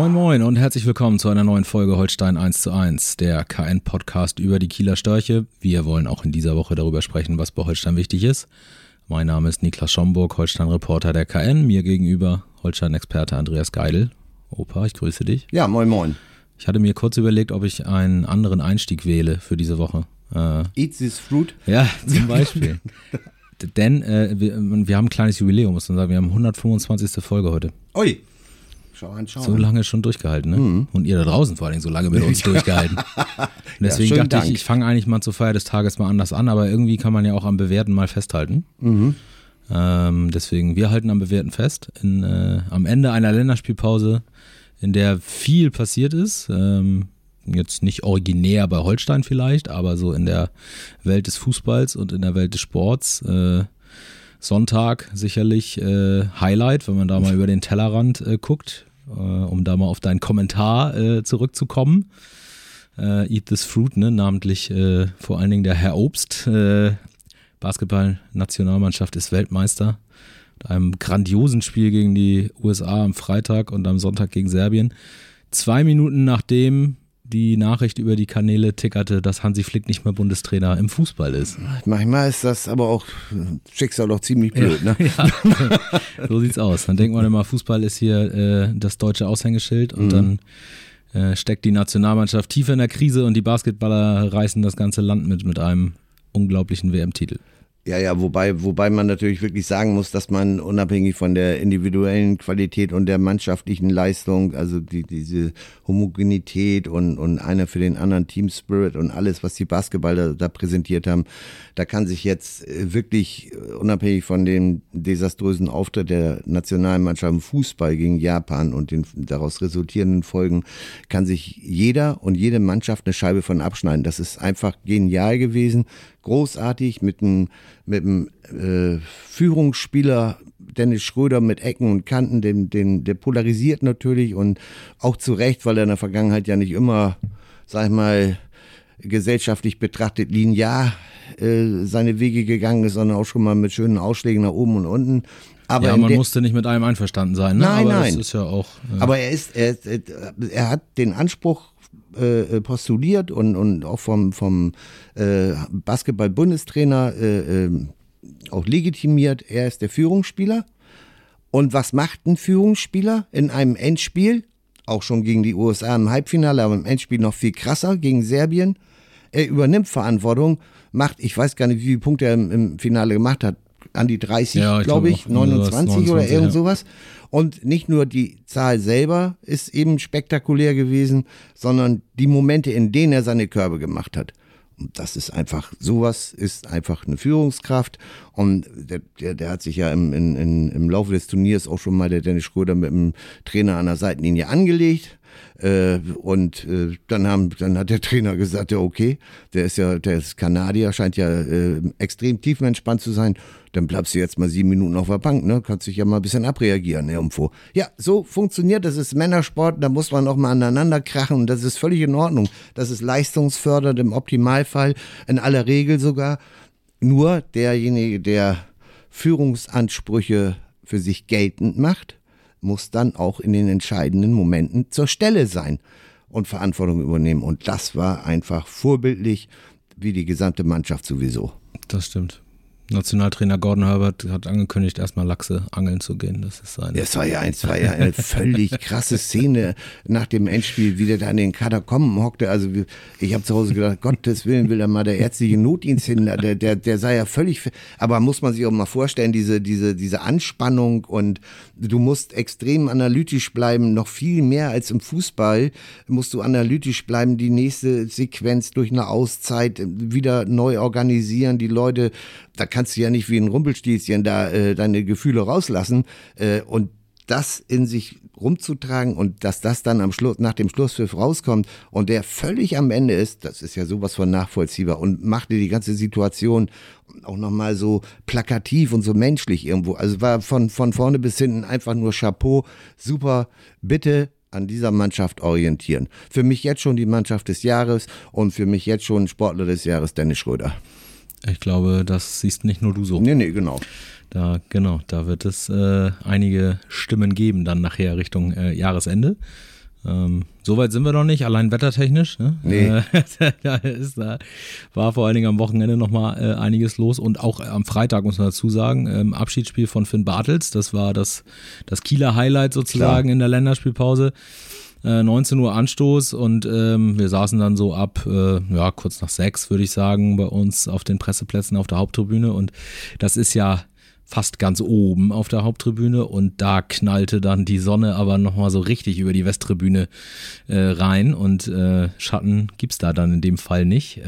Moin Moin und herzlich willkommen zu einer neuen Folge Holstein 1 zu 1, der KN-Podcast über die Kieler Störche. Wir wollen auch in dieser Woche darüber sprechen, was bei Holstein wichtig ist. Mein Name ist Niklas Schomburg, Holstein-Reporter der KN. Mir gegenüber Holstein-Experte Andreas Geidel. Opa, ich grüße dich. Ja, moin moin. Ich hatte mir kurz überlegt, ob ich einen anderen Einstieg wähle für diese Woche. Äh, Eat this fruit? Ja, zum Beispiel. Denn äh, wir, wir haben ein kleines Jubiläum, muss man sagen. Wir haben 125. Folge heute. Ui. Schau an, schau So lange schon durchgehalten, ne? Mhm. Und ihr da draußen vor allen Dingen so lange mit uns durchgehalten. Deswegen schönen dachte ich, Dank. ich fange eigentlich mal zur Feier des Tages mal anders an, aber irgendwie kann man ja auch am Bewerten mal festhalten. Mhm. Ähm, deswegen, wir halten am Bewerten fest. In, äh, am Ende einer Länderspielpause, in der viel passiert ist. Ähm, jetzt nicht originär bei Holstein vielleicht, aber so in der Welt des Fußballs und in der Welt des Sports. Äh, Sonntag sicherlich äh, Highlight, wenn man da mal über den Tellerrand äh, guckt, um da mal auf deinen Kommentar äh, zurückzukommen. Äh, Eat this fruit, ne? namentlich äh, vor allen Dingen der Herr Obst. Äh, Basketball-Nationalmannschaft ist Weltmeister. Mit einem grandiosen Spiel gegen die USA am Freitag und am Sonntag gegen Serbien. Zwei Minuten nachdem die Nachricht über die Kanäle tickerte, dass Hansi Flick nicht mehr Bundestrainer im Fußball ist. Manchmal ist das aber auch Schicksal doch ziemlich blöd, ne? Ja, so sieht's aus. Dann denkt man immer, Fußball ist hier äh, das deutsche Aushängeschild und dann äh, steckt die Nationalmannschaft tief in der Krise und die Basketballer reißen das ganze Land mit mit einem unglaublichen WM-Titel. Ja, ja, wobei, wobei man natürlich wirklich sagen muss, dass man unabhängig von der individuellen Qualität und der mannschaftlichen Leistung, also die, diese Homogenität und, und einer für den anderen Team Spirit und alles, was die Basketballer da präsentiert haben, da kann sich jetzt äh, wirklich äh, unabhängig von dem desaströsen Auftritt der Nationalmannschaft im Fußball gegen Japan und den daraus resultierenden Folgen, kann sich jeder und jede Mannschaft eine Scheibe von abschneiden. Das ist einfach genial gewesen, großartig mit einem mit dem äh, Führungsspieler Dennis Schröder mit Ecken und Kanten, den, den, der polarisiert natürlich und auch zu Recht, weil er in der Vergangenheit ja nicht immer, sag ich mal, gesellschaftlich betrachtet linear äh, seine Wege gegangen ist, sondern auch schon mal mit schönen Ausschlägen nach oben und unten. Aber ja, man musste nicht mit allem einverstanden sein, ne? Nein, aber nein. das ist ja auch. Äh, aber er ist, er, er hat den Anspruch äh, postuliert und, und auch vom, vom äh, Basketball-Bundestrainer äh, äh, auch legitimiert. Er ist der Führungsspieler. Und was macht ein Führungsspieler in einem Endspiel? Auch schon gegen die USA im Halbfinale, aber im Endspiel noch viel krasser gegen Serbien. Er übernimmt Verantwortung, macht, ich weiß gar nicht, wie viele Punkte er im Finale gemacht hat, an die 30, Ja, ich glaube glaub ich, auch, irgendwas, 29, oder 29, irgend ja. sowas. Und nicht nur die Zahl selber ist eben spektakulär gewesen, sondern die Momente, in denen er seine Körbe gemacht hat. Und das ist einfach, sowas ist einfach eine Führungskraft. Und der, der, der hat sich ja im, in, in, im Laufe des Turniers auch schon mal der Dennis Schröder mit dem Trainer an der Seitenlinie angelegt. Äh, und äh, dann, haben, dann hat der Trainer gesagt, ja okay, der ist ja, der ist Kanadier, scheint ja äh, extrem tiefenentspannt zu sein. Dann bleibst du jetzt mal sieben Minuten auf der Bank, ne? Kannst dich ja mal ein bisschen abreagieren irgendwo. Ja, so funktioniert das. ist Männersport, da muss man auch mal aneinander krachen und das ist völlig in Ordnung. Das ist leistungsfördernd im Optimalfall, in aller Regel sogar. Nur derjenige, der Führungsansprüche für sich geltend macht, muss dann auch in den entscheidenden Momenten zur Stelle sein und Verantwortung übernehmen. Und das war einfach vorbildlich, wie die gesamte Mannschaft sowieso. das stimmt. Nationaltrainer Gordon Herbert hat angekündigt, erstmal Lachse angeln zu gehen. Das ist sein. Das war ja, eins war ja eine völlig krasse Szene nach dem Endspiel, wie der da in den Katakomben hockte. Also ich habe zu Hause gedacht, Gottes Willen will da mal der ärztliche Notdienst hin. Der, der, der sei ja völlig, aber muss man sich auch mal vorstellen, diese, diese, diese Anspannung und du musst extrem analytisch bleiben, noch viel mehr als im Fußball musst du analytisch bleiben, die nächste Sequenz durch eine Auszeit wieder neu organisieren, die Leute, da kannst du ja nicht wie ein Rumpelstilzchen da äh, deine Gefühle rauslassen äh, und das in sich rumzutragen und dass das dann am Schluss, nach dem Schlusspfiff rauskommt und der völlig am Ende ist, das ist ja sowas von nachvollziehbar und machte die ganze Situation auch nochmal so plakativ und so menschlich irgendwo. Also war von, von vorne bis hinten einfach nur Chapeau, super, bitte an dieser Mannschaft orientieren. Für mich jetzt schon die Mannschaft des Jahres und für mich jetzt schon Sportler des Jahres Dennis Schröder. Ich glaube, das siehst nicht nur du so. Nee, nee, genau. Da, genau, da wird es äh, einige Stimmen geben, dann nachher Richtung äh, Jahresende. Ähm, Soweit sind wir noch nicht, allein wettertechnisch. Ne? Nee. Äh, da, ist, da war vor allen Dingen am Wochenende nochmal äh, einiges los und auch am Freitag muss man dazu sagen, ähm, Abschiedsspiel von Finn Bartels, das war das, das Kieler Highlight sozusagen Klar. in der Länderspielpause. 19 äh, Uhr Anstoß und ähm, wir saßen dann so ab, äh, ja, kurz nach sechs, würde ich sagen, bei uns auf den Presseplätzen auf der Haupttribüne. Und das ist ja fast ganz oben auf der Haupttribüne und da knallte dann die Sonne aber nochmal so richtig über die Westtribüne äh, rein und äh, Schatten gibt's da dann in dem Fall nicht.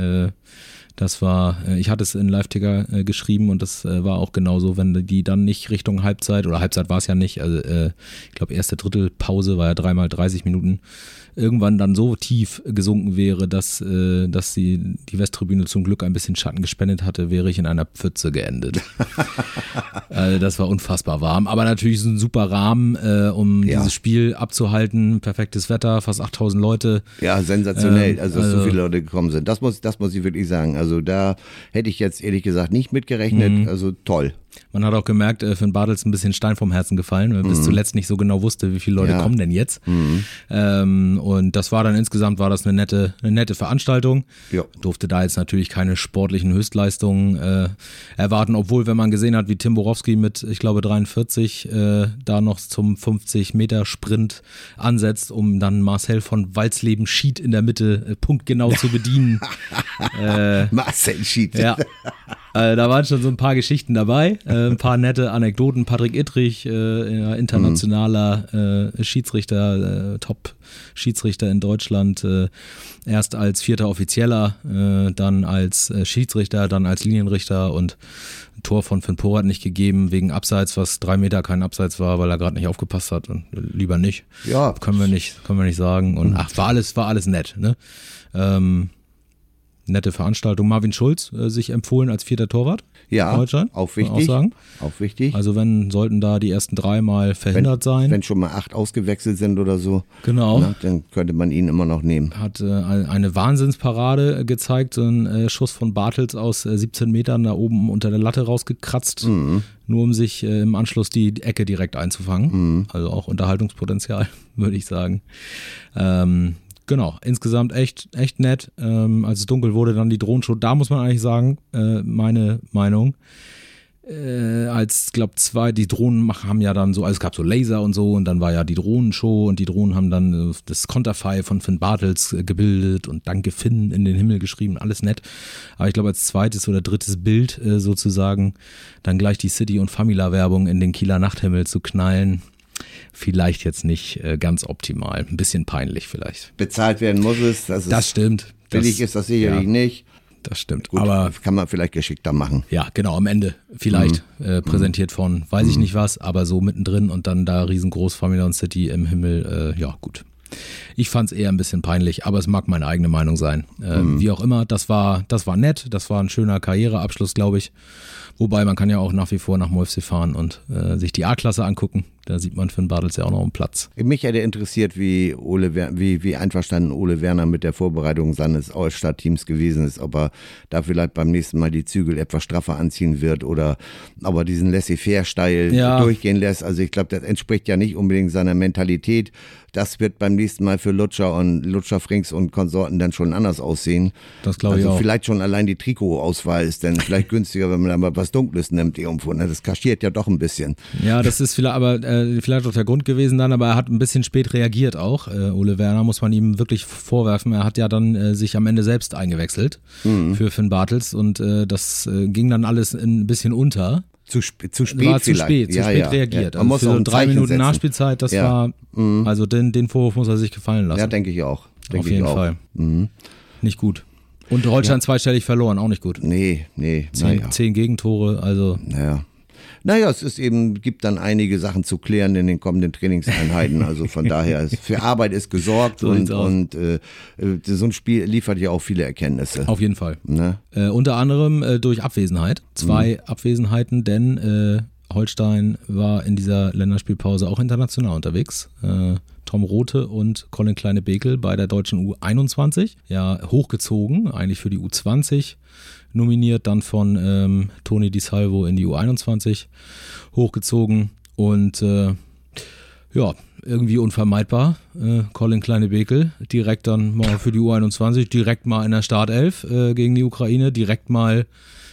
Das war, äh, ich hatte es in Live-Ticker äh, geschrieben und das äh, war auch genauso, wenn die dann nicht Richtung Halbzeit oder Halbzeit war es ja nicht, also ich glaube erste Drittelpause war ja dreimal 30 Minuten, irgendwann dann so tief gesunken wäre, dass, äh, dass die, die Westtribüne zum Glück ein bisschen Schatten gespendet hatte, wäre ich in einer Pfütze geendet. also das war unfassbar warm. Aber natürlich ist ein super Rahmen, äh, um ja. dieses Spiel abzuhalten. Perfektes Wetter, fast 8000 Leute. Ja, sensationell, also dass also, so viele Leute gekommen sind. Das muss, das muss ich wirklich sagen. Also da hätte ich jetzt ehrlich gesagt nicht mitgerechnet. Mhm. Also toll. Man hat auch gemerkt, äh, Finn Bartels ein bisschen Stein vom Herzen gefallen, weil mhm. bis zuletzt nicht so genau wusste, wie viele Leute ja. kommen denn jetzt. Mhm. Ähm, und das war dann insgesamt war das eine nette, eine nette Veranstaltung. Ja. Durfte da jetzt natürlich keine sportlichen Höchstleistungen äh, erwarten, obwohl, wenn man gesehen hat, wie Tim Borowski mit, ich glaube, 43 äh, da noch zum 50 Meter Sprint ansetzt, um dann Marcel von Walzleben Schied in der Mitte äh, punktgenau zu bedienen. äh, Marcel Schied. Ja. Äh, da waren schon so ein paar Geschichten dabei, äh, ein paar nette Anekdoten. Patrick Ittrich, äh, internationaler äh, Schiedsrichter, äh, Top-Schiedsrichter in Deutschland, äh, erst als vierter Offizieller, dann als Schiedsrichter, dann als Linienrichter und ein Tor von Finn Porat nicht gegeben wegen Abseits, was drei Meter kein Abseits war, weil er gerade nicht aufgepasst hat und lieber nicht. Ja. Können wir nicht, können wir nicht sagen. Und ach, war alles, war alles nett, ne? Ähm, nette Veranstaltung. Marvin Schulz äh, sich empfohlen als vierter Torwart. Ja, auch wichtig. Auch, wichtig. Also wenn sollten da die ersten drei mal verhindert wenn, sein. Wenn schon mal acht ausgewechselt sind oder so. Genau. Na, dann könnte man ihn immer noch nehmen. Hat äh, eine Wahnsinnsparade gezeigt, so ein äh, Schuss von Bartels aus äh, 17 Metern da oben unter der Latte rausgekratzt. Mhm. Nur um sich äh, im Anschluss die Ecke direkt einzufangen. Mhm. Also auch Unterhaltungspotenzial, würde ich sagen. Ähm, genau, insgesamt echt, echt nett. Ähm, als es dunkel wurde, dann die Drohnenshow. Da muss man eigentlich sagen, äh, meine Meinung. Äh, als, glaube zwei, die Drohnen haben ja dann so, also es gab so Laser und so und dann war ja die Drohnenshow und die Drohnen haben dann äh, das Konterfei von Finn Bartels äh, gebildet und Danke Finn in den Himmel geschrieben, alles nett. Aber ich glaube als zweites oder drittes Bild äh, sozusagen dann gleich die City- und Famila-Werbung in den Kieler Nachthimmel zu knallen, vielleicht jetzt nicht äh, ganz optimal. Ein bisschen peinlich vielleicht. Bezahlt werden muss es. Das, das stimmt. Billig ist das sicherlich ja, nicht. Das stimmt. Gut, aber kann man vielleicht geschickter machen. Ja, genau, am Ende vielleicht mhm. äh, präsentiert von weiß ich mhm. nicht was, aber so mittendrin und dann da riesengroß One City im Himmel. Äh, ja, gut. Ich fand es eher ein bisschen peinlich, aber es mag meine eigene Meinung sein. Äh, mhm. Wie auch immer, das war, das war nett, das war ein schöner Karriereabschluss, glaube ich. Wobei man kann ja auch nach wie vor nach Molfsee fahren und äh, sich die A-Klasse angucken. Da sieht man Finn Bartels ja auch noch einen Platz. Mich hätte interessiert, wie, Ole, wie, wie einverstanden Ole Werner mit der Vorbereitung seines All-Star-Teams gewesen ist. Ob er da vielleicht beim nächsten Mal die Zügel etwas straffer anziehen wird oder ob er diesen Laissez-faire-Style ja. durchgehen lässt. Also ich glaube, das entspricht ja nicht unbedingt seiner Mentalität. Das wird beim nächsten Mal für Lutscher und Lutscher Frings und Konsorten dann schon anders aussehen. Das glaube ich also auch. Vielleicht schon allein die Trikotauswahl ist dann vielleicht günstiger, wenn man da mal was Dunkles nimmt irgendwo. Ne? Das kaschiert ja doch ein bisschen. Ja, das ist vielleicht, aber äh, vielleicht auch der Grund gewesen dann, aber er hat ein bisschen spät reagiert auch. Äh, Ole Werner muss man ihm wirklich vorwerfen. Er hat ja dann äh, sich am Ende selbst eingewechselt mhm. für Finn Bartels und äh, das äh, ging dann alles ein bisschen unter. Zu, sp zu spät war zu spät, zu ja, spät ja. reagiert. Ja. Man also muss für drei Minuten setzen. Nachspielzeit, das war, mhm. also den, den Vorwurf muss er sich gefallen lassen. Ja, denke ich auch. Denk Auf jeden Fall. Mhm. Nicht gut. Und Holstein zweistellig verloren, auch nicht gut. Nee, nee. Zehn, naja. zehn Gegentore, also. Naja. Naja, es ist eben, gibt dann einige Sachen zu klären in den kommenden Trainingseinheiten. Also von daher, ist, für Arbeit ist gesorgt So und, und äh, äh, so ein Spiel liefert ja auch viele Erkenntnisse. Auf jeden Fall. Ne? Äh, unter anderem äh, durch Abwesenheit. Zwei Mhm. Abwesenheiten, denn äh, Holstein war in dieser Länderspielpause auch international unterwegs. Äh, Tom Rote und Colin Kleine-Bekel bei der deutschen U21. Ja, hochgezogen, eigentlich für die U20 nominiert, dann von ähm, Toni Di Salvo in die U21 hochgezogen und äh, ja, irgendwie unvermeidbar. Äh, Colin Kleine-Bekel direkt dann mal für die U21, direkt mal in der Startelf äh, gegen die Ukraine, direkt mal,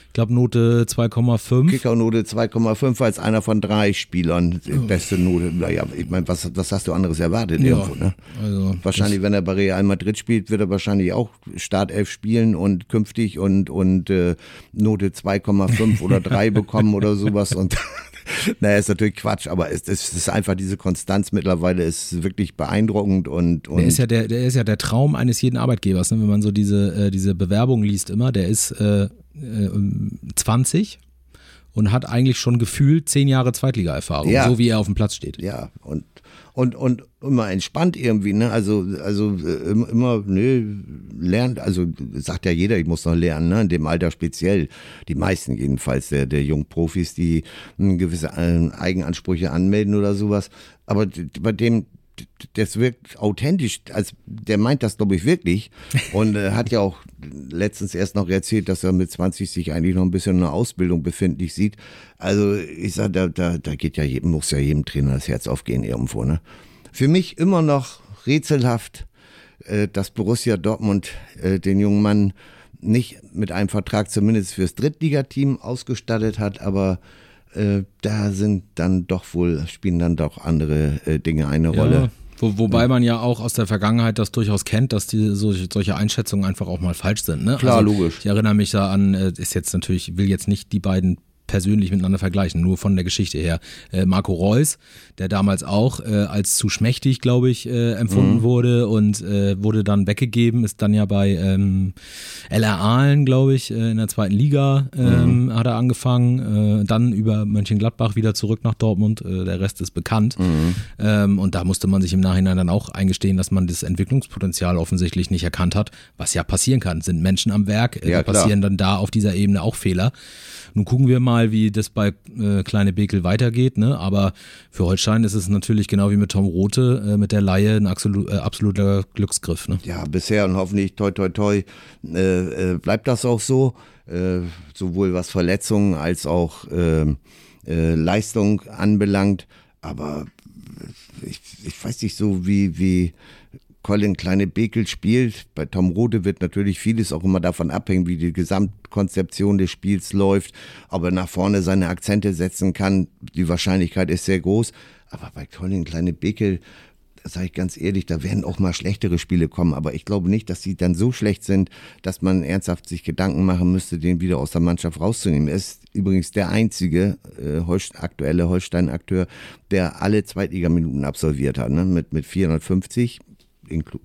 ich glaube, Note 2,5. Kickernote 2,5 als einer von drei Spielern. Die Beste Note. Naja, ich meine, was, was hast du anderes erwartet irgendwo, ne? also Wahrscheinlich, wenn er bei Real Madrid spielt, wird er wahrscheinlich auch Startelf spielen und künftig und, und äh, Note 2,5 oder 3 bekommen oder sowas. Und naja, ist natürlich Quatsch, aber es, es ist einfach diese Konstanz mittlerweile ist wirklich beeindruckend und, und Der ist ja der, der ist ja der Traum eines jeden Arbeitgebers, ne? wenn man so diese, äh, diese Bewerbung liest immer. Der ist äh, äh, 20 und hat eigentlich schon gefühlt zehn Jahre Zweitliga-Erfahrung, Ja. so wie er auf dem Platz steht. ja, und, und, und immer entspannt irgendwie, ne? Also, also äh, immer, ne, lernt, also sagt ja jeder, ich muss noch lernen, ne? In dem Alter speziell. Die meisten jedenfalls der, der jungen Profis, die hm, gewisse äh, Eigenansprüche anmelden oder sowas. Aber bei dem, das wirkt authentisch, als der meint das, glaube ich, wirklich. Und äh, hat ja auch letztens erst noch erzählt, dass er mit 20 sich eigentlich noch ein bisschen in der Ausbildung befindlich sieht. Also ich sag, da, da, da geht ja jedem, muss ja jedem Trainer das Herz aufgehen irgendwo. Ne? Für mich immer noch rätselhaft, äh, dass Borussia Dortmund äh, den jungen Mann nicht mit einem Vertrag zumindest fürs Drittligateam ausgestattet hat, aber äh, da sind dann doch wohl, spielen dann doch andere äh, Dinge eine Ja, Rolle. Wo, wobei man ja auch aus der Vergangenheit das durchaus kennt, dass die solche, solche Einschätzungen einfach auch mal falsch sind. Ne? Klar, logisch. Ich erinnere mich da an, äh, ist jetzt natürlich, will jetzt nicht die beiden persönlich miteinander vergleichen, nur von der Geschichte her. Äh, Marco Reus, der damals auch äh, als zu schmächtig, glaube ich, äh, empfunden Mhm. wurde und äh, wurde dann weggegeben, ist dann ja bei ähm, LR Aalen, glaube ich, äh, in der zweiten Liga ähm, Mhm. hat er angefangen, äh, dann über Mönchengladbach wieder zurück nach Dortmund, der Rest ist bekannt. Mhm. Ähm, und da musste man sich im Nachhinein dann auch eingestehen, dass man das Entwicklungspotenzial offensichtlich nicht erkannt hat, was ja passieren kann. Sind Menschen am Werk, Ja, passieren dann da auf dieser Ebene auch Fehler. Nun gucken wir mal, wie das bei äh, Kleine Bekel weitergeht. Ne? Aber für Holstein ist es natürlich genau wie mit Tom Rote, äh, mit der Laie ein absolu äh, absoluter Glücksgriff. Ne? Ja, bisher und hoffentlich toi toi toi äh, äh, bleibt das auch so, äh, sowohl was Verletzungen als auch ähm, äh, Leistung anbelangt. Aber ich, ich weiß nicht so, wie, wie Colin Kleine Bekel spielt. Bei Tom Rode wird natürlich vieles auch immer davon abhängen, wie die Gesamtkonzeption des Spiels läuft, ob er nach vorne seine Akzente setzen kann. Die Wahrscheinlichkeit ist sehr groß. Aber bei Colin Kleine Bekel, sage ich ganz ehrlich, da werden auch mal schlechtere Spiele kommen. Aber ich glaube nicht, dass sie dann so schlecht sind, dass man ernsthaft sich Gedanken machen müsste, den wieder aus der Mannschaft rauszunehmen. Er ist übrigens der einzige äh, Holst aktuelle Holstein-Akteur, der alle Zweitligaminuten absolviert hat, ne? mit, mit 450 inklu-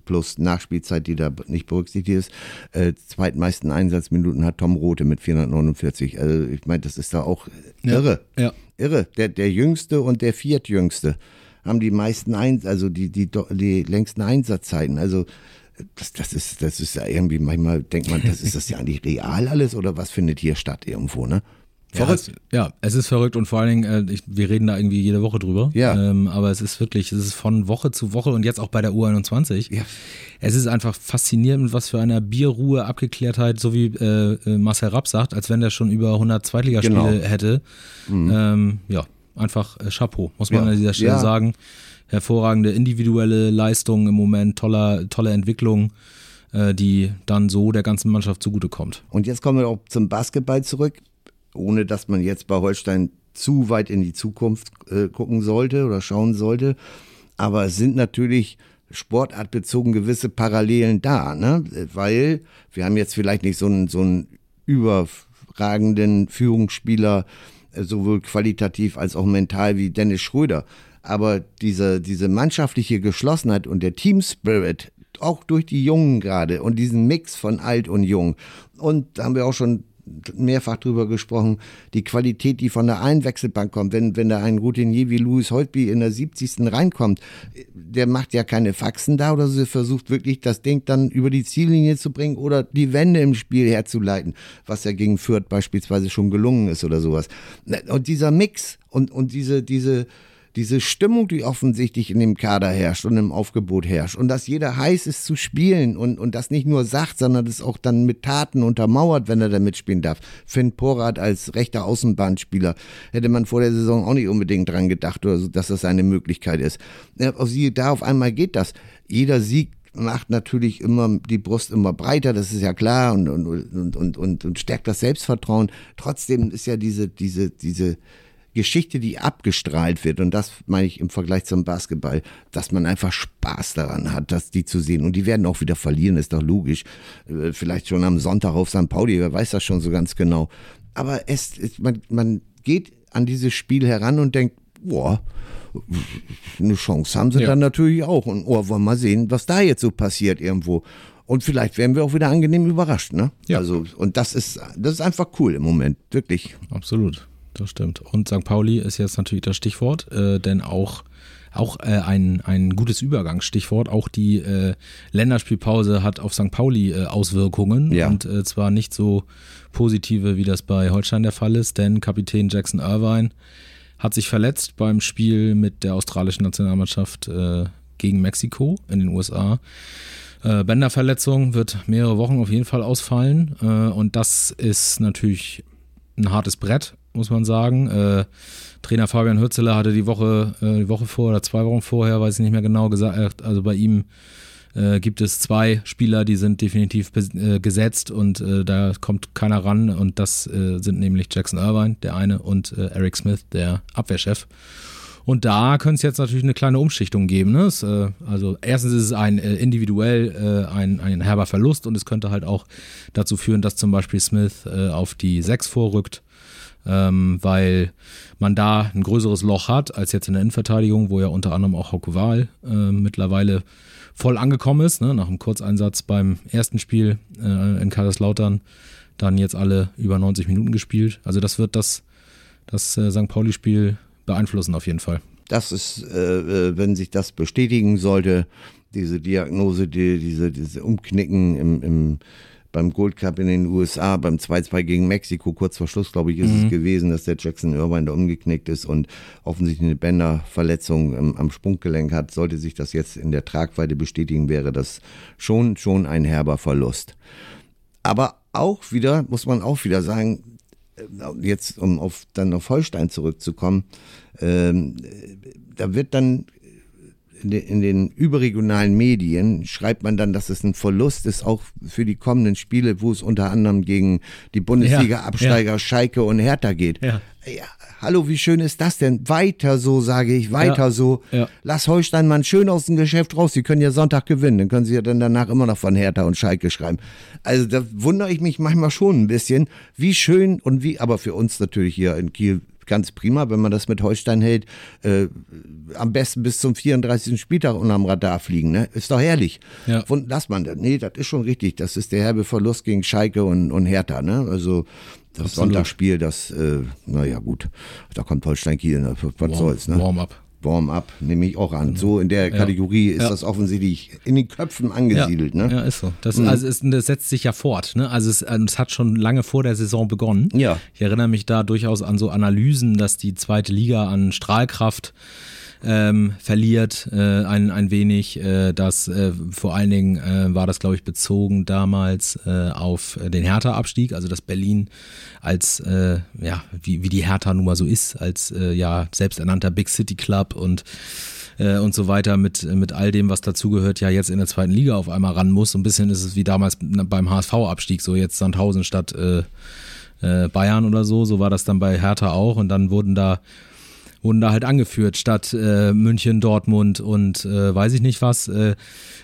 plus Nachspielzeit, die da nicht berücksichtigt ist. Äh, zweitmeisten Einsatzminuten hat Tom Rote mit 449. Also ich meine, das ist da auch irre. Ja. Irre. Der, der jüngste und der viertjüngste haben die meisten Eins, also die, die, die längsten Einsatzzeiten. Also das, das ist, das ist ja irgendwie, manchmal denkt man, das ist das ja eigentlich real alles oder was findet hier statt irgendwo, ne? Ja, es, ja, es ist verrückt und vor allen Dingen, äh, ich, wir reden da irgendwie jede Woche drüber. Ja. Ähm, aber es ist wirklich, es ist von Woche zu Woche und jetzt auch bei der U21. Ja. Es ist einfach faszinierend, was für einer Bierruhe, Abgeklärtheit, so wie äh, äh, Marcel Rapp sagt, als wenn der schon über 100 Zweitligaspiele Genau. hätte. Ähm, ja, einfach äh, Chapeau, muss man Ja. an dieser Stelle Ja. sagen. Hervorragende individuelle Leistung im Moment, toller, tolle Entwicklung, äh, die dann so der ganzen Mannschaft zugutekommt. Und jetzt kommen wir auch zum Basketball zurück, ohne dass man jetzt bei Holstein zu weit in die Zukunft äh, gucken sollte oder schauen sollte. Aber es sind natürlich sportartbezogen gewisse Parallelen da, ne? weil wir haben jetzt vielleicht nicht so einen, so einen überragenden Führungsspieler, äh, sowohl qualitativ als auch mental wie Dennis Schröder. Aber diese, diese mannschaftliche Geschlossenheit und der Team Spirit, auch durch die Jungen gerade und diesen Mix von alt und jung. Und da haben wir auch schon mehrfach drüber gesprochen, die Qualität, die von der Einwechselbank kommt, wenn, wenn da ein Routinier wie Louis Holtby in der 70. reinkommt, der macht ja keine Faxen da oder so, versucht wirklich das Ding dann über die Ziellinie zu bringen oder die Wende im Spiel herzuleiten, was ja gegen Fürth beispielsweise schon gelungen ist oder sowas. Und dieser Mix und, und diese, diese, diese Stimmung, die offensichtlich in dem Kader herrscht und im Aufgebot herrscht und dass jeder heiß ist zu spielen und, und das nicht nur sagt, sondern das auch dann mit Taten untermauert, wenn er da mitspielen darf. Finn Porat als rechter Außenbahnspieler hätte man vor der Saison auch nicht unbedingt dran gedacht, oder so, dass das eine Möglichkeit ist. Ja, da auf einmal geht das. Jeder Sieg macht natürlich immer die Brust immer breiter, das ist ja klar und, und, und, und, und, und stärkt das Selbstvertrauen. Trotzdem ist ja diese, diese, diese, Geschichte, die abgestrahlt wird, und das meine ich im Vergleich zum Basketball, dass man einfach Spaß daran hat, das die zu sehen. Und die werden auch wieder verlieren, ist doch logisch. Äh, vielleicht schon am Sonntag auf St. Pauli, wer weiß das schon so ganz genau. Aber es, man, man geht an dieses Spiel heran und denkt, boah, eine Chance haben sie ja. dann natürlich auch. Und oh, wollen wir mal sehen, was da jetzt so passiert irgendwo. Und vielleicht werden wir auch wieder angenehm überrascht, ne? Ja. Also, und das ist, das ist einfach cool im Moment, wirklich. Absolut das stimmt. Und St. Pauli ist jetzt natürlich das Stichwort, äh, denn auch auch äh, ein, ein gutes Übergangsstichwort. Auch die äh, Länderspielpause hat auf St. Pauli äh, Auswirkungen ja. und äh, zwar nicht so positive, wie das bei Holstein der Fall ist, denn Kapitän Jackson Irvine hat sich verletzt beim Spiel mit der australischen Nationalmannschaft äh, gegen Mexiko in den USA. Bänderverletzung wird mehrere Wochen auf jeden Fall ausfallen und das ist natürlich ein hartes Brett muss man sagen. Äh, Trainer Fabian Hürzeler hatte die Woche, äh, die Woche vor oder zwei Wochen vorher, weiß ich nicht mehr genau, gesagt, also bei ihm äh, gibt es zwei Spieler, die sind definitiv äh, gesetzt und äh, da kommt keiner ran und das äh, sind nämlich Jackson Irvine, der eine, und Eric Smith, der Abwehrchef. Und da könnte es jetzt natürlich eine kleine Umschichtung geben. Ne? Es, äh, also erstens ist es ein äh, individuell äh, ein, ein herber Verlust und es könnte halt auch dazu führen, dass zum Beispiel Smith auf die 6 vorrückt ähm, weil man da ein größeres Loch hat als jetzt in der Innenverteidigung, wo ja unter anderem auch Hauke äh, mittlerweile voll angekommen ist, ne? nach einem Kurzeinsatz beim ersten Spiel äh, in Kaiserslautern, dann jetzt alle über 90 Minuten gespielt. Also das wird das, das äh, St. Pauli-Spiel beeinflussen auf jeden Fall. Das ist, äh, äh, wenn sich das bestätigen sollte, diese Diagnose, die, diese, diese Umknicken im, im beim Gold Cup in den USA, beim 2-2 gegen Mexiko, kurz vor Schluss, glaube ich, ist mhm. es gewesen, dass der Jackson Irvine da umgeknickt ist und offensichtlich eine Bänderverletzung am, am Sprunggelenk hat. Sollte sich das jetzt in der Tragweite bestätigen, wäre das schon, schon ein herber Verlust. Aber auch wieder, muss man auch wieder sagen, äh, jetzt um auf, dann auf Holstein zurückzukommen, ähm, da wird dann in, de, in, den überregionalen Medien schreibt man dann, dass es ein Verlust ist, auch für die kommenden Spiele, wo es unter anderem gegen die Bundesliga-Absteiger ja, ja. Schalke und Hertha geht. Ja. ja. hallo, wie schön ist das denn? Weiter so, sage ich, weiter so. Lass Holstein mal schön aus dem Geschäft raus. Sie können ja Sonntag gewinnen. Dann können Sie ja dann danach immer noch von Hertha und Schalke schreiben. Also da wundere ich mich manchmal schon ein bisschen, wie schön und wie, aber für uns natürlich hier in Kiel ganz prima, wenn man das mit Holstein hält. Äh, am besten bis zum 34. Spieltag unterm Radar fliegen. Ne? Ist doch herrlich. Ja. Und lass man das. Nee, das ist schon richtig. Das ist der herbe Verlust gegen Schalke und, und Hertha. Ne? Also das Absolut. Sonntagsspiel, das, äh, naja gut, da kommt Holstein Kiel, ne? was Warm, soll's. Ne? Warm-up. Warm-up, nehme ich auch an. So in der Kategorie ja. ist ja. das offensichtlich in den Köpfen angesiedelt. Ja, ne? ja ist so. Das, mhm. also es, das setzt sich ja fort. Ne? Also es, äh, es, hat schon lange vor der Saison begonnen. Ja. Ich erinnere mich da durchaus an so Analysen, dass die zweite Liga an Strahlkraft ähm, verliert äh, ein, ein wenig. Äh, das äh, vor allen Dingen äh, war das, glaube ich, bezogen damals äh, auf den Hertha-Abstieg, also dass Berlin als äh, ja wie, wie die Hertha nun mal so ist, als äh, ja selbsternannter Big City Club und äh, und so weiter mit, mit all dem, was dazugehört, ja jetzt in der zweiten Liga auf einmal ran muss. So ein bisschen ist es wie damals beim HSV-Abstieg, so jetzt Sandhausen statt äh, äh, Bayern oder so. So war das dann bei Hertha auch und dann wurden da wurden da halt angeführt, statt äh, München, Dortmund und äh, weiß ich nicht was, äh,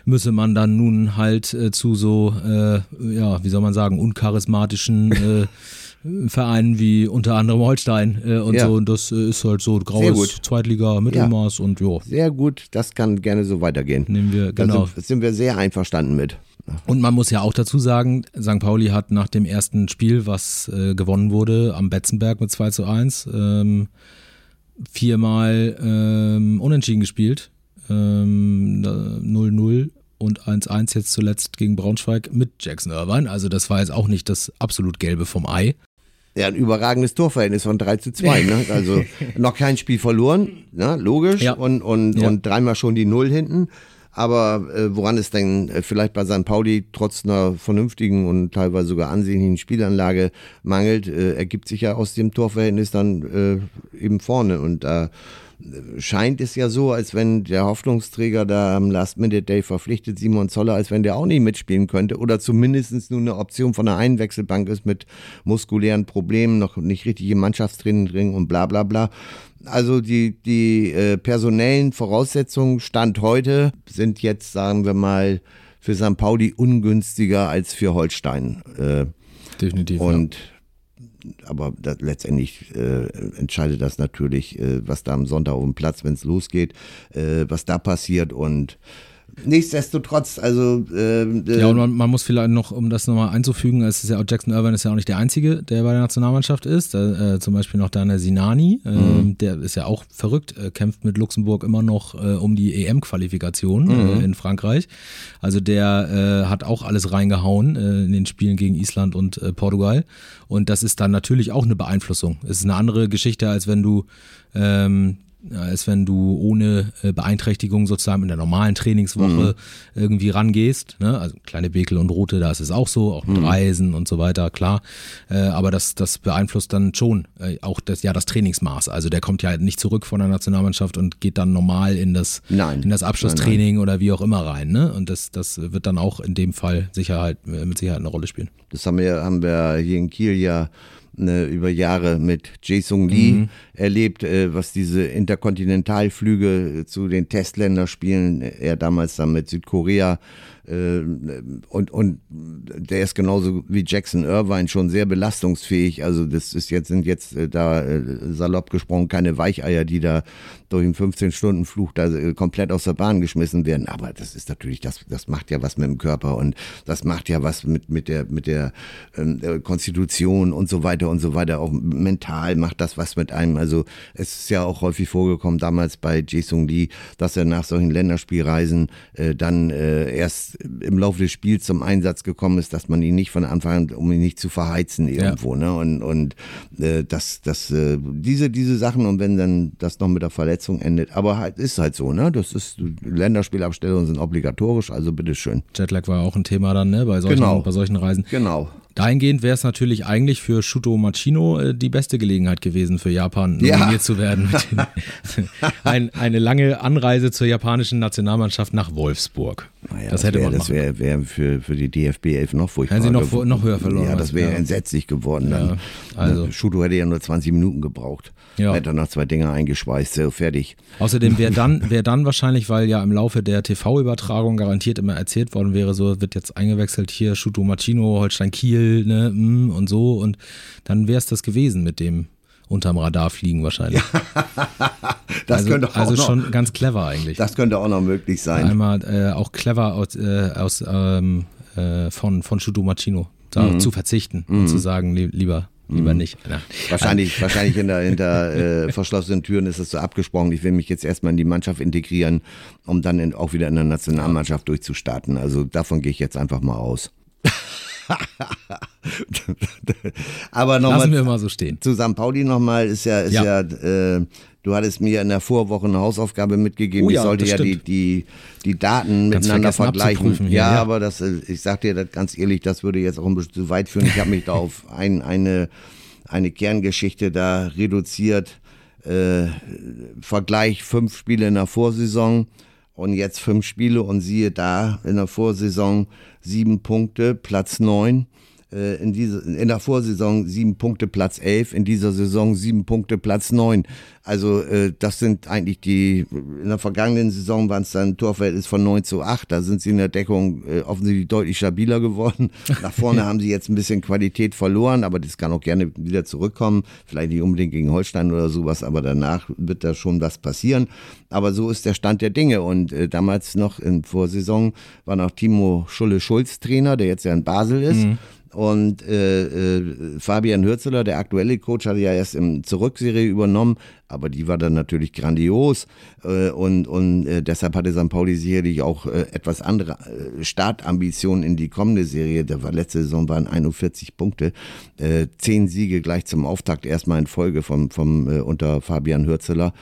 müsse man dann nun halt äh, zu so, äh, ja, wie soll man sagen, uncharismatischen äh, Vereinen wie unter anderem Holstein und ja. so. Und das ist halt so graues Zweitliga, Mittelmaß ja. und ja. Sehr gut, das kann gerne so weitergehen. Nehmen wir, genau. Da sind, sind wir sehr einverstanden mit. Und man muss ja auch dazu sagen, St. Pauli hat nach dem ersten Spiel, was äh, gewonnen wurde, am Betzenberg mit 2 zu 1, ähm, viermal ähm, unentschieden gespielt. 0-0 ähm, und 1-1 jetzt zuletzt gegen Braunschweig mit Jackson Irvine. Also das war jetzt auch nicht das absolut Gelbe vom Ei. Ja, ein überragendes Torverhältnis von 3 zu 2. Ne? Also noch kein Spiel verloren, ne? logisch. Ja. Und, und, ja. und dreimal schon die Null hinten. Aber äh, woran es denn äh, vielleicht bei St. Pauli trotz einer vernünftigen und teilweise sogar ansehnlichen Spielanlage mangelt, äh, ergibt sich ja aus dem Torverhältnis dann äh, eben vorne. Und da scheint es ja so, als wenn der Hoffnungsträger da am Last Minute Day verpflichtet, Simon Zoller, als wenn der auch nicht mitspielen könnte oder zumindest nur eine Option von der Einwechselbank ist mit muskulären Problemen, noch nicht richtig im Mannschaftstraining drin und bla bla bla. Also die, die äh, personellen Voraussetzungen Stand heute sind jetzt, sagen wir mal, für St. Pauli ungünstiger als für Holstein. Äh, Definitiv. Und ja aber das, letztendlich äh, entscheidet das natürlich, äh, was da am Sonntag auf dem Platz, wenn es losgeht, äh, was da passiert. Und nichtsdestotrotz, also äh, ja und man, man, muss vielleicht noch, um das nochmal einzufügen, es ist ja auch Jackson Irvine ist ja auch nicht der einzige, der bei der Nationalmannschaft ist. Äh, zum Beispiel noch Daniel Sinani, äh, mhm. der ist ja auch verrückt, äh, kämpft mit Luxemburg immer noch äh, um die EM-Qualifikation äh, mhm. in Frankreich. Also der hat auch alles reingehauen in den Spielen gegen Island und Portugal. Und das ist dann natürlich auch eine Beeinflussung. Es ist eine andere Geschichte, als wenn du ähm, als wenn du ohne äh, Beeinträchtigung sozusagen in der normalen Trainingswoche mhm. irgendwie rangehst. Ne? Also kleine Bekel und Rote, da ist es auch so, auch mit mhm. Reisen und so weiter, klar. Äh, aber das, das beeinflusst dann schon äh, auch das, ja, das Trainingsmaß. Also der kommt ja nicht zurück von der Nationalmannschaft und geht dann normal in das, nein. in das Abschlusstraining nein, nein. oder wie auch immer rein. Ne? Und das, das wird dann auch in dem Fall Sicherheit, mit Sicherheit eine Rolle spielen. Das haben wir, haben wir hier in Kiel ja ne, über Jahre mit Jae-Sung Lee mhm. erlebt, äh, was diese Interkontinentalflüge zu den Testländerspielen, er damals dann mit Südkorea äh, und, und der ist genauso wie Jackson Irvine schon sehr belastungsfähig. Also das ist jetzt, sind jetzt äh, da äh, salopp gesprochen keine Weicheier, die da durch einen 15-Stunden-Fluch da komplett aus der Bahn geschmissen werden. Aber das ist natürlich, das, das macht ja was mit dem Körper und das macht ja was mit, mit der, mit der ähm, Konstitution und so weiter und so weiter. Auch mental macht das was mit einem. Also es ist ja auch häufig vorgekommen, damals bei Jae-Sung Lee, dass er nach solchen Länderspielreisen äh, dann äh, erst im Laufe des Spiels zum Einsatz gekommen ist, dass man ihn nicht von Anfang an, um ihn nicht zu verheizen irgendwo, ja. ne? Und, und äh, das, das, äh, diese, diese Sachen und wenn dann das noch mit der Verletzung endet, aber halt ist halt so, ne? Das ist Länderspielabstellungen sind obligatorisch, also bitteschön. Jetlag war auch ein Thema dann, ne? Bei solchen, genau. bei solchen Reisen. Genau. Dahingehend wäre es natürlich eigentlich für Shuto Machino äh, die beste Gelegenheit gewesen, für Japan ja. nominiert zu werden. Ein, eine lange Anreise zur japanischen Nationalmannschaft nach Wolfsburg. Naja, das, das hätte wär, man Das wäre wär für, für die DFB 11 noch furchtbar. Hätten sie noch, noch höher verloren. Ja, das wäre ja. entsetzlich geworden. Dann. Ja, also. Shuto hätte ja nur 20 Minuten gebraucht. Ja. Hätte noch zwei Dinger eingeschweißt, so fertig. Außerdem wäre dann, wär dann wahrscheinlich, weil ja im Laufe der TV-Übertragung garantiert immer erzählt worden wäre, so wird jetzt eingewechselt hier Shuto Machino, Holstein Kiel, ne, mm, und so. Und dann wäre es das gewesen mit dem unterm Radar fliegen wahrscheinlich. das also, könnte auch also noch, schon ganz clever eigentlich. Das könnte auch noch möglich sein. Einmal äh, auch clever aus, äh, aus ähm, äh, von, von Shuto Machino mhm. zu verzichten mhm. und zu sagen, li lieber lieber mhm. nicht. Ja. Wahrscheinlich, wahrscheinlich hinter, hinter äh, verschlossenen Türen ist es so abgesprochen. Ich will mich jetzt erstmal in die Mannschaft integrieren, um dann in, auch wieder in der Nationalmannschaft durchzustarten. Also davon gehe ich jetzt einfach mal aus. Aber nochmal. Lassen wir mal so stehen. Zu St. Pauli nochmal ist ja, ist ja, ja äh, du hattest mir in der Vorwoche eine Hausaufgabe mitgegeben. Oh ja, ich sollte ja die, die, die Daten ganz miteinander vergleichen. Hier, ja, ja, aber das, äh, ich sag dir das ganz ehrlich, das würde jetzt auch ein bisschen zu weit führen. Ich habe mich da auf ein, eine, eine Kerngeschichte da reduziert. Äh, Vergleich fünf Spiele in der Vorsaison und jetzt fünf Spiele und siehe da in der Vorsaison sieben Punkte, Platz neun. Äh, in, diese, in der Vorsaison sieben Punkte Platz elf, in dieser Saison sieben Punkte Platz neun. Also äh, das sind eigentlich die, in der vergangenen Saison waren es dann Torverhältnis von 9 zu 8. Da sind sie in der Deckung äh, offensichtlich deutlich stabiler geworden. Nach vorne haben sie jetzt ein bisschen Qualität verloren, aber das kann auch gerne wieder zurückkommen. Vielleicht nicht unbedingt gegen Holstein oder sowas, aber danach wird da schon was passieren. Aber so ist der Stand der Dinge. Und äh, damals noch in Vorsaison war noch Timo Schulle-Schulz Trainer, der jetzt ja in Basel ist. Mhm. Und äh, äh, Fabian Hürzeler, der aktuelle Coach, hatte ja erst im Zurückserie übernommen, aber die war dann natürlich grandios äh, und, und äh, deshalb hatte St. Pauli sicherlich auch äh, etwas andere Startambitionen in die kommende Serie. Da war letzte Saison waren 41 Punkte, zehn Siege gleich zum Auftakt erstmal in Folge vom, vom unter Fabian Hürzeler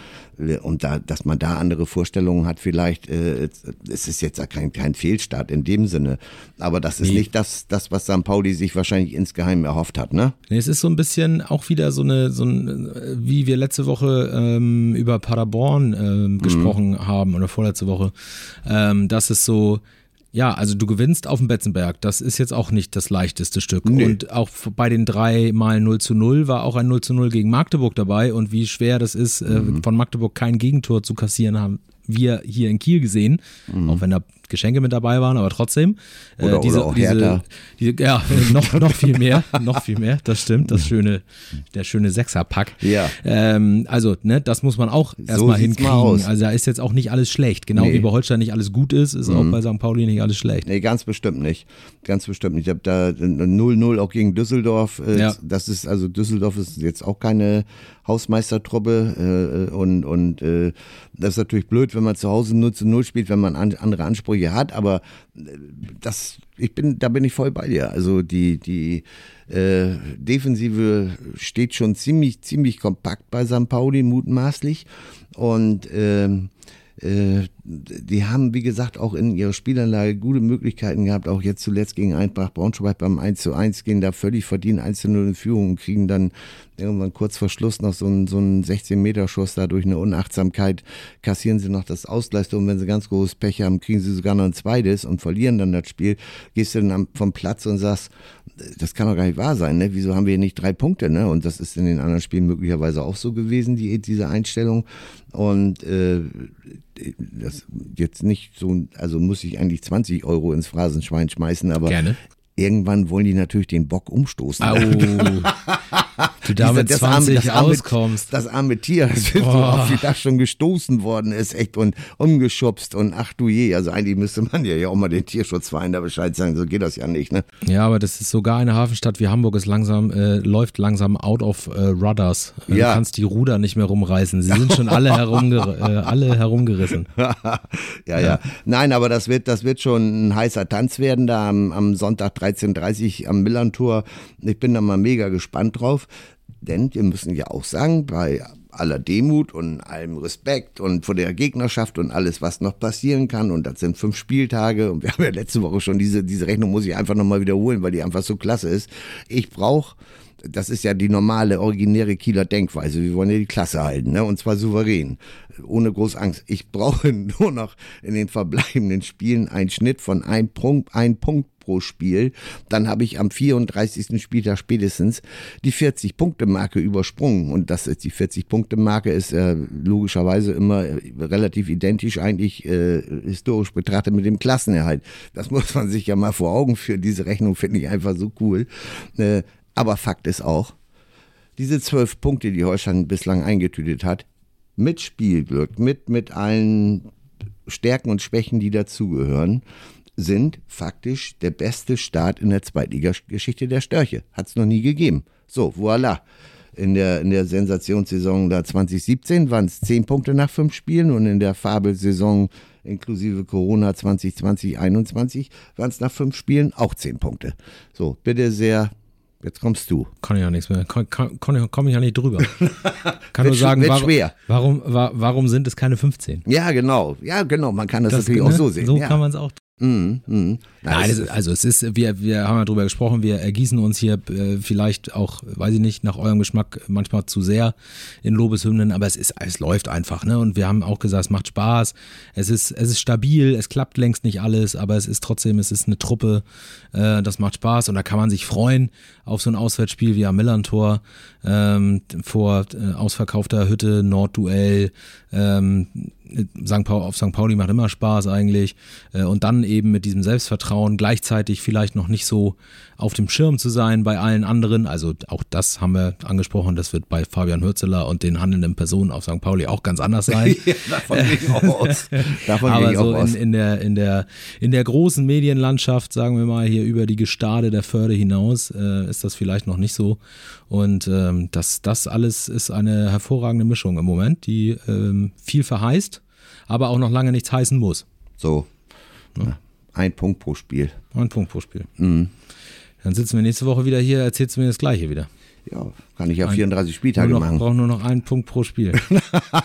und da, dass man da andere Vorstellungen hat, vielleicht es ist jetzt kein, kein Fehlstart in dem Sinne, aber das ist nee. nicht das, das, was St. Pauli sich wahrscheinlich insgeheim erhofft hat, ne? Nee, es ist so ein bisschen auch wieder so eine, so ein, wie wir letzte Woche ähm, über Paderborn ähm, mhm. gesprochen haben oder vorletzte Woche, ähm, dass es so, ja, also du gewinnst auf dem Betzenberg. Das ist jetzt auch nicht das leichteste Stück. Nee. Und auch bei den drei Mal 0 zu 0 war auch ein 0 zu 0 gegen Magdeburg dabei. Und wie schwer das ist, äh, mhm. von Magdeburg kein Gegentor zu kassieren, haben wir hier in Kiel gesehen. Mhm. Auch wenn da Geschenke mit dabei waren, aber trotzdem. Äh, oder, diese, oder auch diese, diese, ja, noch, noch viel mehr, noch viel mehr, das stimmt, das schöne, der schöne Sechserpack. Ja. Ähm, also, ne, das muss man auch erstmal so hinkriegen. Mal also da ist jetzt auch nicht alles schlecht. Genau nee. wie bei Holstein nicht alles gut ist, ist mhm. auch bei St. Pauli nicht alles schlecht. Nee, ganz bestimmt nicht. Ganz bestimmt nicht. Ich habe da 0-0 auch gegen Düsseldorf. Äh, ja. Das ist, also Düsseldorf ist jetzt auch keine Hausmeistertruppe äh, und, und äh, das ist natürlich blöd, wenn man zu Hause 0 zu 0 spielt, wenn man an, andere Ansprüche hat, aber äh, das, ich bin, da bin ich voll bei dir. Also die, die äh, Defensive steht schon ziemlich, ziemlich kompakt bei St. Pauli, mutmaßlich. Und ähm, äh, die haben, wie gesagt, auch in ihrer Spielanlage gute Möglichkeiten gehabt, auch jetzt zuletzt gegen Eintracht Braunschweig beim 1 zu 1 gehen da völlig verdient 1 zu 0 in Führung und kriegen dann irgendwann kurz vor Schluss noch so einen, so einen 16-Meter-Schuss da durch eine Unachtsamkeit, kassieren sie noch das Ausgleichstor und wenn sie ganz großes Pech haben, kriegen sie sogar noch ein zweites und verlieren dann das Spiel. Gehst du dann vom Platz und sagst, das kann doch gar nicht wahr sein, ne? Wieso haben wir hier nicht drei Punkte, ne? Und das ist in den anderen Spielen möglicherweise auch so gewesen, die, diese Einstellung. Und äh, das jetzt nicht so, also muss ich eigentlich 20 Euro ins Phrasenschwein schmeißen, aber Gerne irgendwann wollen die natürlich den Bock umstoßen. Au. du damit das 20 arme, das auskommst. Arme, das arme Tier, das wird so oft, wie das schon gestoßen worden ist, echt und umgeschubst und ach du je, also eigentlich müsste man ja auch mal den Tierschutzverein da Bescheid sagen, so geht das ja nicht, ne? Ja, aber das ist sogar eine Hafenstadt wie Hamburg ist langsam, äh, läuft langsam out of äh, rudders. Du ja. kannst die Ruder nicht mehr rumreißen, sie sind schon alle, herumger äh, alle herumgerissen. ja, ja, ja, Nein, aber das wird, das wird schon ein heißer Tanz werden da am, am Sonntag 13 13.30 am Millantor. Ich bin da mal mega gespannt drauf, denn wir müssen ja auch sagen, bei aller Demut und allem Respekt und vor der Gegnerschaft und alles, was noch passieren kann. Und das sind fünf Spieltage. Und wir haben ja letzte Woche schon diese, diese Rechnung, muss ich einfach nochmal wiederholen, weil die einfach so klasse ist. Ich brauche das ist ja die normale, originäre Kieler Denkweise. Wir wollen ja die Klasse halten, ne? und zwar souverän, ohne groß Angst. Ich brauche nur noch in den verbleibenden Spielen einen Schnitt von ein Punkt, ein Punkt pro Spiel, dann habe ich am 34. Spieltag spätestens die 40-Punkte-Marke übersprungen. Und das ist die 40-Punkte-Marke ist äh, logischerweise immer relativ identisch eigentlich äh, historisch betrachtet mit dem Klassenerhalt. Das muss man sich ja mal vor Augen führen. Diese Rechnung finde ich einfach so cool. Äh, aber Fakt ist auch, diese zwölf Punkte, die Holstein bislang eingetütet hat, mit Spielglück, mit, mit allen Stärken und Schwächen, die dazugehören, sind faktisch der beste Start in der Zweitligageschichte der Störche. Hat es noch nie gegeben. So, voilà. In der, in der Sensationssaison da 2017 waren es 10 Punkte nach fünf Spielen und in der Fabelsaison inklusive Corona 2020, 2021 waren es nach fünf Spielen auch 10 Punkte. So, bitte sehr Jetzt kommst du. Kann ich ja nichts mehr. Komme komm ich ja nicht drüber. Kann nur sagen, warum, schwer. Warum, warum sind es keine 15? Ja, genau. Ja, genau. Man kann das, das natürlich ne? auch so sehen. So ja. kann man es auch Mhm, mhm. Nein, ist, also es ist, wir, wir haben ja drüber gesprochen, wir ergießen uns hier äh, vielleicht auch, weiß ich nicht, nach eurem Geschmack manchmal zu sehr in Lobeshymnen, aber es ist, es läuft einfach, ne? Und wir haben auch gesagt, es macht Spaß, es ist, es ist stabil, es klappt längst nicht alles, aber es ist trotzdem, es ist eine Truppe, äh, das macht Spaß und da kann man sich freuen auf so ein Auswärtsspiel wie am Millantor ähm, vor äh, ausverkaufter Hütte, Nordduell, ähm, St. Paul, auf St. Pauli macht immer Spaß eigentlich. Äh, und dann eben mit diesem Selbstvertrauen gleichzeitig vielleicht noch nicht so auf dem Schirm zu sein bei allen anderen. Also auch das haben wir angesprochen, das wird bei Fabian Hürzeler und den handelnden Personen auf St. Pauli auch ganz anders sein. ja, davon gehe ich auch aus. Davon Aber so auch aus. in, in, der, in, der, in der großen Medienlandschaft, sagen wir mal, hier über die Gestade der Förde hinaus, äh, ist das vielleicht noch nicht so. Und ähm, das, das alles ist eine hervorragende Mischung im Moment, die ähm, viel verheißt, aber auch noch lange nichts heißen muss. So. Ein Punkt pro Spiel. Ein Punkt pro Spiel. Mhm. Dann sitzen wir nächste Woche wieder hier, erzählst du mir das Gleiche wieder. Ja, kann ich ja Ein- 34 Spieltage noch, machen. brauchen nur noch einen Punkt pro Spiel.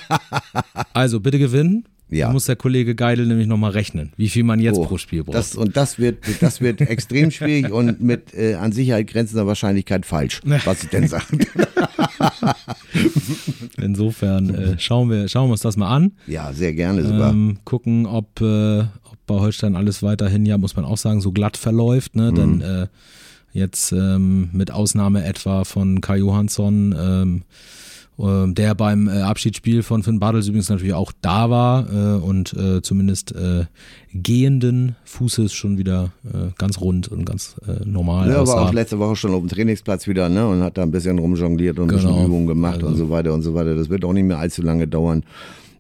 also bitte gewinnen. Ja. Da muss der Kollege Geidel nämlich nochmal rechnen, wie viel man jetzt Oh, pro Spiel braucht. Das, und das wird, das wird extrem schwierig und mit äh, an Sicherheit grenzender Wahrscheinlichkeit falsch, was ich denn sage. Insofern äh, schauen, wir, schauen wir uns das mal an. Ja, sehr gerne sogar. Ähm, gucken, ob, äh, ob bei Holstein alles weiterhin, ja, muss man auch sagen, so glatt verläuft. Ne? Denn äh, jetzt ähm, mit Ausnahme etwa von Kai Johansson, ähm, der beim äh, Abschiedsspiel von Finn Bartels übrigens natürlich auch da war äh, und äh, zumindest gehenden Fußes schon wieder ganz rund und ganz normal Ja, war aussah. auch letzte Woche schon auf dem Trainingsplatz wieder, ne? Und hat da ein bisschen rumjongliert und ein Genau. bisschen Übungen gemacht Also- und so weiter und so weiter. Das wird auch nicht mehr allzu lange dauern.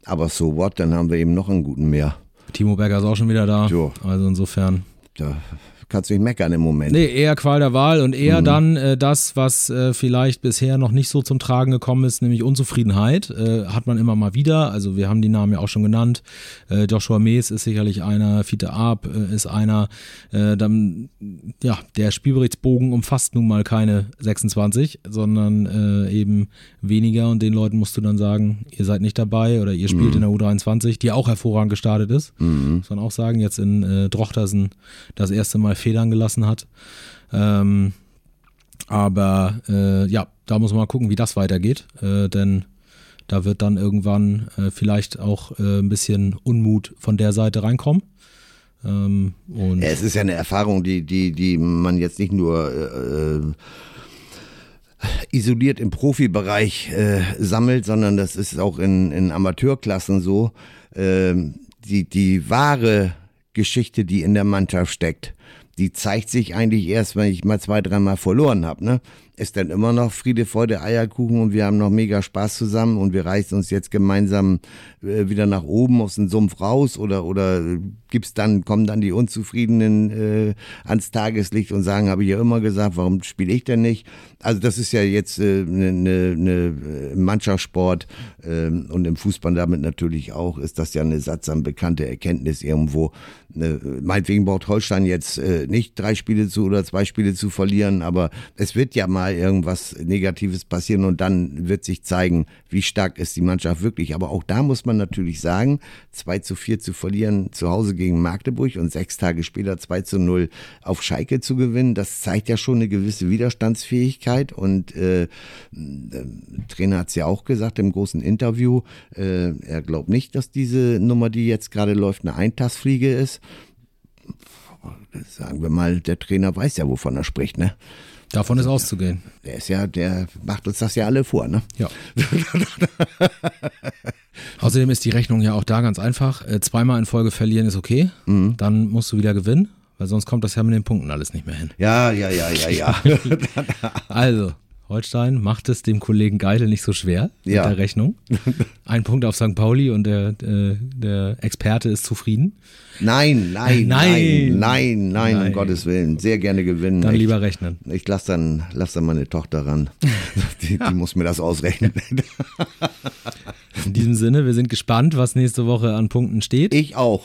Aber so what, dann haben wir eben noch einen guten mehr. Timo Berger ist auch schon wieder da. Jo. Also insofern Da kannst du nicht meckern im Moment. Nee, eher Qual der Wahl und eher Mhm. dann äh, das, was äh, vielleicht bisher noch nicht so zum Tragen gekommen ist, nämlich Unzufriedenheit. Äh, hat man immer mal wieder. Also wir haben die Namen ja auch schon genannt. Äh, Joshua Mees ist sicherlich einer, Fiete Arp äh, ist einer. Äh, dann, ja, der Spielberichtsbogen umfasst nun mal keine 26, sondern eben weniger und den Leuten musst du dann sagen, ihr seid nicht dabei oder ihr spielt in der U23, die auch hervorragend gestartet ist. Muss man auch sagen, jetzt in Drochtersen das erste Mal Federn gelassen hat. Ähm, aber äh, ja, da muss man mal gucken, wie das weitergeht, äh, denn da wird dann irgendwann äh, vielleicht auch äh, ein bisschen Unmut von der Seite reinkommen. Ähm, Ja, es ist ja eine Erfahrung, die, die, die man jetzt nicht nur äh, isoliert im Profibereich äh, sammelt, sondern das ist auch in, in Amateurklassen so. Ähm, die, die wahre Geschichte, die in der Mannschaft steckt, die zeigt sich eigentlich erst, wenn ich mal zwei, dreimal verloren habe. Ne? Ist dann immer noch Friede, Freude, Eierkuchen und wir haben noch mega Spaß zusammen und wir reißen uns jetzt gemeinsam äh, wieder nach oben aus dem Sumpf raus oder oder gibt's dann kommen dann die Unzufriedenen äh, ans Tageslicht und sagen, habe ich ja immer gesagt, warum spiele ich denn nicht? Also das ist ja jetzt eine äh, ne, ne, ne Mannschaftssport ähm, und im Fußball damit natürlich auch ist das ja eine sattsam bekannte Erkenntnis irgendwo. Ne, meinetwegen braucht Holstein jetzt äh, nicht drei Spiele zu oder zwei Spiele zu verlieren, aber es wird ja mal irgendwas Negatives passieren und dann wird sich zeigen, wie stark ist die Mannschaft wirklich. Aber auch da muss man natürlich sagen, 2 zu 4 zu verlieren zu Hause gegen Magdeburg und sechs Tage später 2 zu 0 auf Schalke zu gewinnen, das zeigt ja schon eine gewisse Widerstandsfähigkeit und äh, der Trainer hat es ja auch gesagt im großen Interview, äh, er glaubt nicht, dass diese Nummer, die jetzt gerade läuft, eine Eintagsfliege ist. Sagen wir mal, der Trainer weiß ja, wovon er spricht, ne? Davon ist auszugehen. Der ist ja, der macht uns das ja alle vor, ne? Ja. Außerdem ist die Rechnung ja auch da ganz einfach. Äh, zweimal in Folge verlieren ist okay. Mhm. Dann musst du wieder gewinnen, weil sonst kommt das ja mit den Punkten alles nicht mehr hin. Ja, ja, ja, ja, ja. Also, Holstein macht es dem Kollegen Geidel nicht so schwer Ja. mit der Rechnung. Ein Punkt auf St. Pauli und der, äh, der Experte ist zufrieden. Nein, nein, Nein. nein, nein, nein, um. Gottes Willen. Sehr gerne gewinnen. Dann Ich- lieber rechnen. Ich lasse dann, lass dann meine Tochter ran. Die, die muss mir das ausrechnen. In diesem Sinne, wir sind gespannt, was nächste Woche an Punkten steht. Ich auch.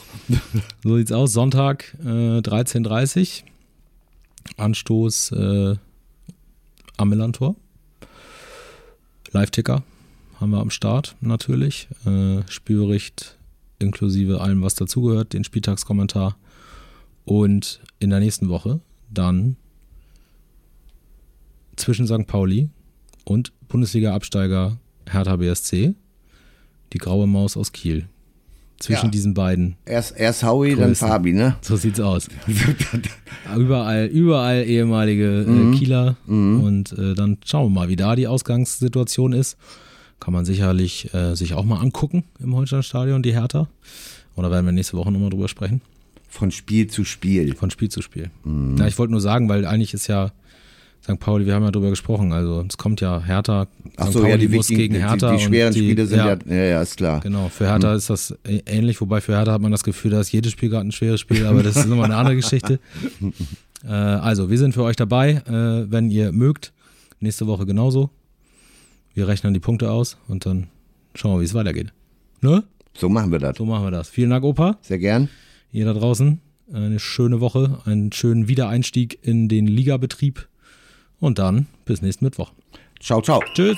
So sieht's aus. Sonntag äh, 13.30 Anstoß äh, am Millantor. Live-Ticker haben wir am Start natürlich. Äh, Spielbericht inklusive allem, was dazugehört, den Spieltagskommentar. Und in der nächsten Woche dann zwischen St. Pauli und Bundesliga-Absteiger Hertha BSC, die graue Maus aus Kiel. Zwischen Ja. diesen beiden. Erst, erst Howie, dann Größen. Fabi, ne? So sieht's aus. überall, überall ehemalige äh, Kieler. Und äh, dann schauen wir mal, wie da die Ausgangssituation ist. Kann man sicherlich äh, sich auch mal angucken im Holsteinstadion, die Hertha. Oder werden wir nächste Woche nochmal drüber sprechen? Von Spiel zu Spiel. Von Spiel zu Spiel. Ja, ich wollte nur sagen, weil eigentlich ist ja St. Pauli, wir haben ja drüber gesprochen, also es kommt ja Hertha, St. Achso, Pauli ja, die, muss gegen Hertha. die, die schweren die, Spiele sind ja, ja, ja, ist klar. Genau, für Hertha ist das ähnlich, wobei für Hertha hat man das Gefühl, da ist jedes Spiel gerade ein schweres Spiel, aber das ist nochmal eine andere Geschichte. Äh, also, wir sind für euch dabei, äh, wenn ihr mögt. Nächste Woche genauso. Wir rechnen die Punkte aus und dann schauen wir, wie es weitergeht. Ne? So machen wir das. So machen wir das. Vielen Dank, Opa. Sehr gern. Ihr da draußen. Eine schöne Woche, einen schönen Wiedereinstieg in den Ligabetrieb. Und dann bis nächsten Mittwoch. Ciao, ciao. Tschüss.